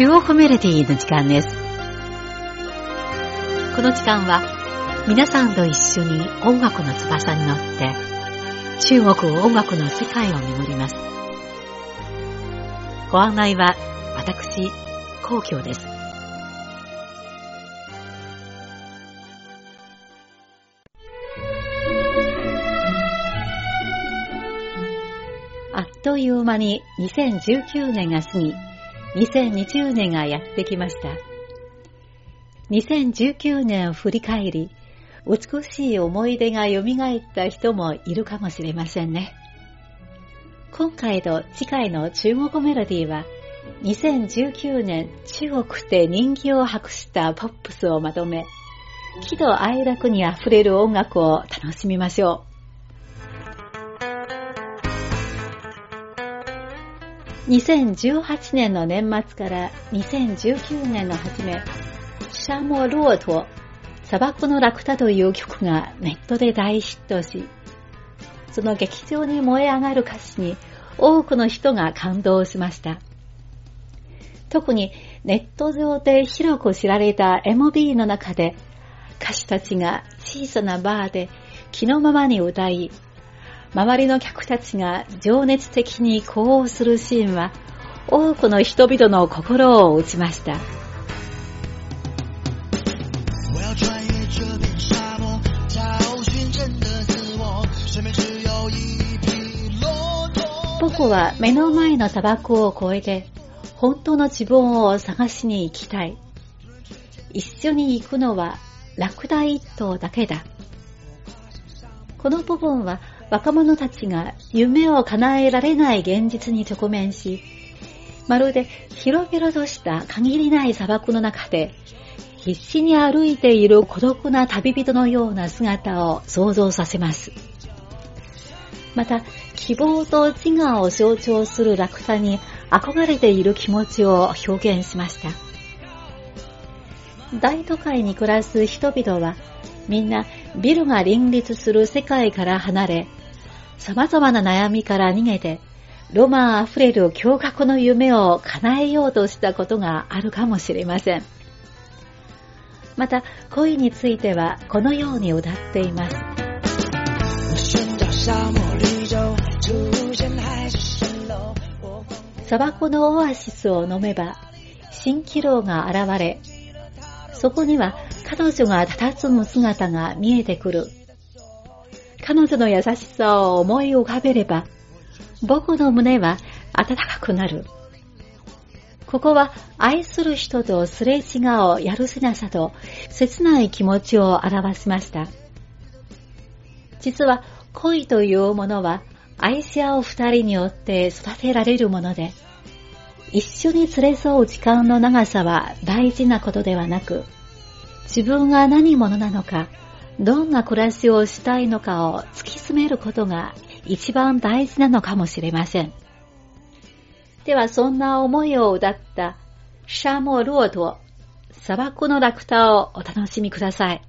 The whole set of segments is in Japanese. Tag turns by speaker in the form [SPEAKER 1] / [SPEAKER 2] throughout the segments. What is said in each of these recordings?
[SPEAKER 1] 中国メロディの時間です。この時間は皆さんと一緒に音楽の翼に乗って中国音楽の世界を巡ります。ご案内は私、皇居です。あっという間に2019年が過ぎ、2020年がやってきました。2019年を振り返り、美しい思い出が蘇った人もいるかもしれませんね。今回と次回の中国メロディーは、2019年中国で人気を博したポップスをまとめ、喜怒哀楽にあふれる音楽を楽しみましょう。2018年の年末から2019年の初め、シャモ・ロート、砂漠のラクタという曲がネットで大ヒットし、その劇場に燃え上がる歌詞に多くの人が感動しました。特にネット上で広く知られた MV の中で歌手たちが小さなバーで気のままに歌い、周りの客たちが情熱的に呼応するシーンは多くの人々の心を打ちました。僕は目の前の砂漠を越えて本当の自分を探しに行きたい。一緒に行くのはラクダ一頭だけだ。この部分は若者たちが夢を叶えられない現実に直面し、まるで広々とした限りない砂漠の中で必死に歩いている孤独な旅人のような姿を想像させます。また、希望と自我を象徴する落差に憧れている気持ちを表現しました。大都会に暮らす人々はみんなビルが林立する世界から離れ、様々な悩みから逃げて、ロマン溢れる驚愕の夢を叶えようとしたことがあるかもしれません。また、恋についてはこのように歌っています。砂漠のオアシスを飲めば、蜃気楼が現れ、そこには彼女が佇む姿が見えてくる。彼女の優しさを思い浮かべれば、僕の胸は温かくなる。ここは愛する人とすれ違うやるせなさと切ない気持ちを表しました。実は恋というものは愛し合う二人によって育てられるもので、一緒に連れ添う時間の長さは大事なことではなく、自分が何者なのか、どんな暮らしをしたいのかを突き詰めることが一番大事なのかもしれません。ではそんな思いを歌ったシャモロート、砂漠のラクターをお楽しみください。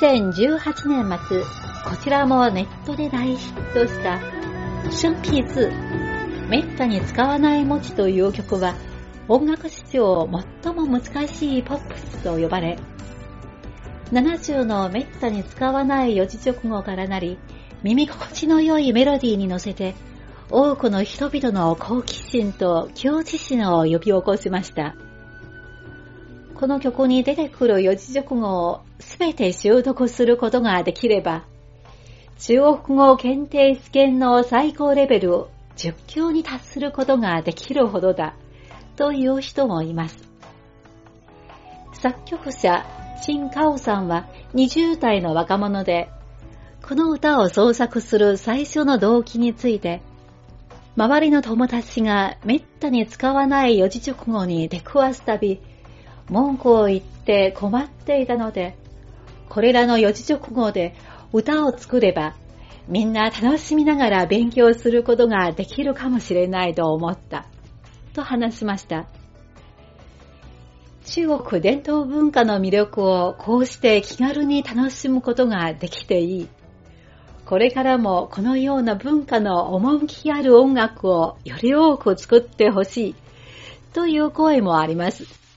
[SPEAKER 1] 2018年末、こちらもネットで大ヒットした、シュンピーズ、めったに使わない文字という曲は、音楽史上最も難しいポップスと呼ばれ、70のめったに使わない四字熟語からなり、耳心地の良いメロディーに乗せて、多くの人々の好奇心と狂気心を呼び起こしました。この曲に出てくる四字熟語をすべて習得することができれば、中国語検定試験の最高レベル10級に達することができるほどだ、という人もいます。作曲者、陳カオさんは20代の若者で、この歌を創作する最初の動機について、周りの友達がめったに使わない四字熟語に出くわすたび、文句を言って困っていたので、これらの四字熟語で歌を作れば、みんな楽しみながら勉強することができるかもしれないと思った。と話しました。中国伝統文化の魅力をこうして気軽に楽しむことができていい。これからもこのような文化の趣ある音楽をより多く作ってほしいという声もあります。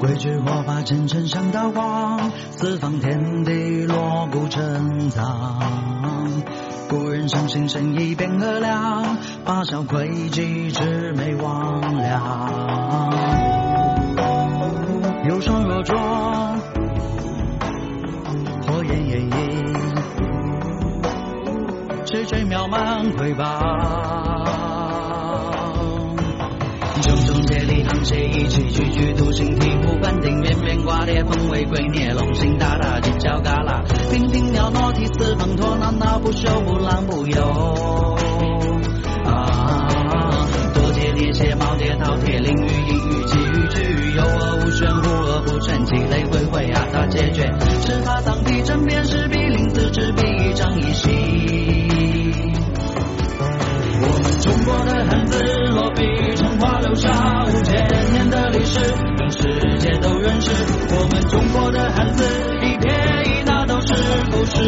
[SPEAKER 2] 规矩活法，沉沉像刀光，四方天地锣鼓沉藏。古人伤心生意变和良，八小诡计魑魅魍魉。有双若浊，火焰炎影，垂垂渺茫瑰宝。接力，沆瀣一气，踽踽独行，醍醐灌顶，绵绵挂裂，凤尾龟臬，龙行大大，犄角旮旯，娉婷袅娜，涕泗滂沱，闹闹不休，不浪不游。啊，多节列谢，耄耋饕餮，囹圄呑圄，奇遇趣遇，有恶无玄，无恶不全，积累回回，阿达解决，赤发藏笔，针砭时弊，临死之笔，一张一息。我们中国的汉字落笔成画，留下五千年的历史，让世界都认识。我们中国的汉字，一撇一捺都是故事。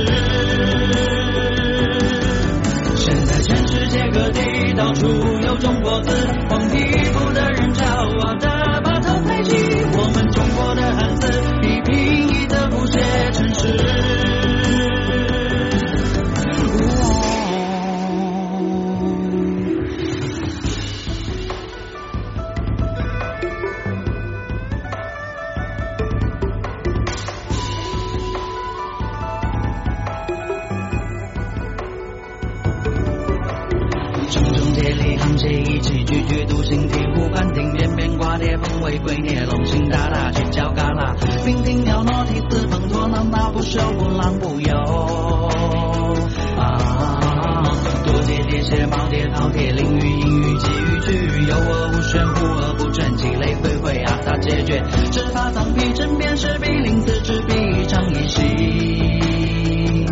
[SPEAKER 2] 现在全世界各地到处有中国字，黄皮肤的毛跌抛铁，鳞雨阴雨，气雨去雨，有恶无玄，无恶不臻，其类会会啊，大结局。执发丧皮，枕边士兵，临死执笔，长一心。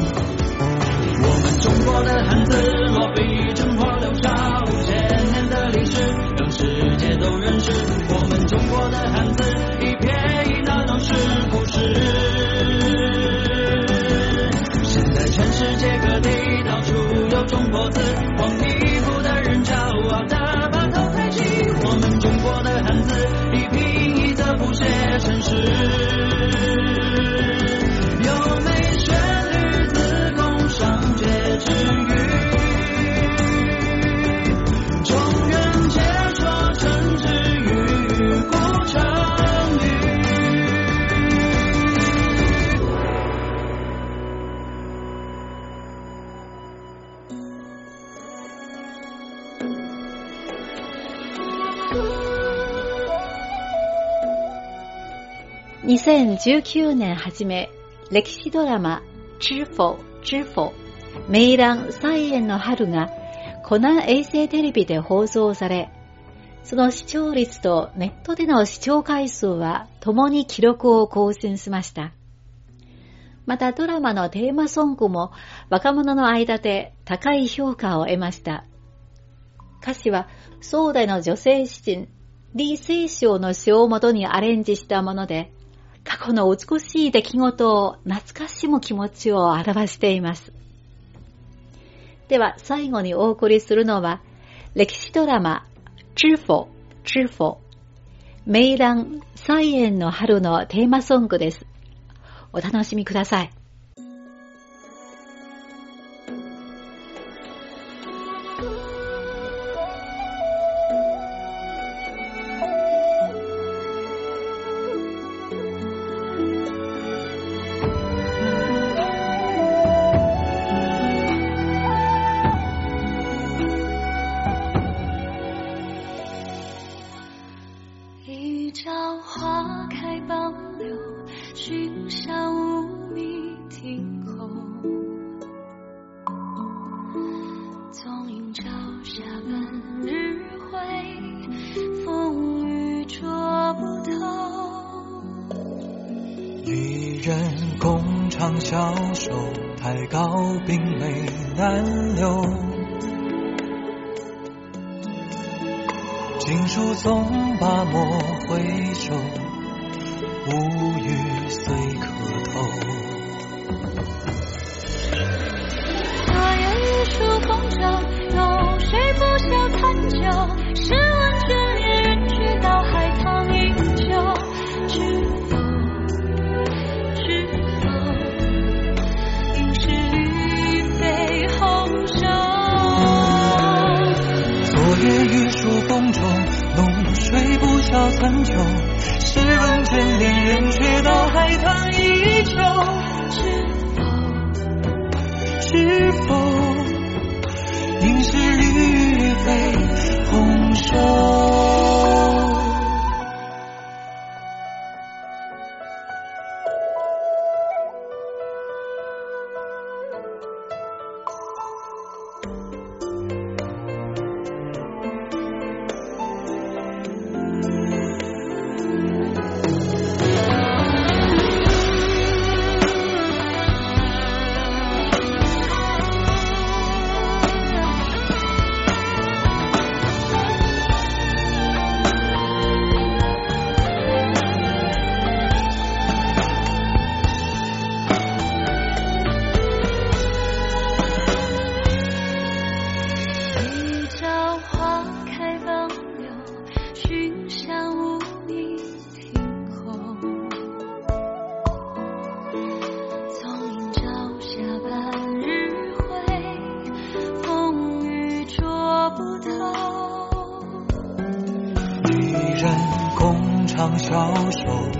[SPEAKER 2] 我们中国的汉字。
[SPEAKER 1] 2019年初め、歴史ドラマ、知否、知否、メイラン、菜園の春が、コナン衛星テレビで放送され、その視聴率とネットでの視聴回数は共に記録を更新しました。またドラマのテーマソングも若者の間で高い評価を得ました。歌詞は宋代の女性詩人、李清章の詩をもとにアレンジしたもので、過去の美しい出来事を懐かしむ気持ちを表しています。では最後にお送りするのは、歴史ドラマ、知否、知否、メイラン、菜園の春のテーマソングです。お楽しみください。
[SPEAKER 3] 小手抬高，并没难留。锦书纵罢莫回
[SPEAKER 4] 首，乌雨碎磕头。
[SPEAKER 3] 昨夜
[SPEAKER 4] 一树红
[SPEAKER 3] 妆，有谁不笑谈酒？
[SPEAKER 4] 残酒。试问卷帘人，却道海棠依旧。知否？知否？应是绿肥红瘦。
[SPEAKER 3] 相消受。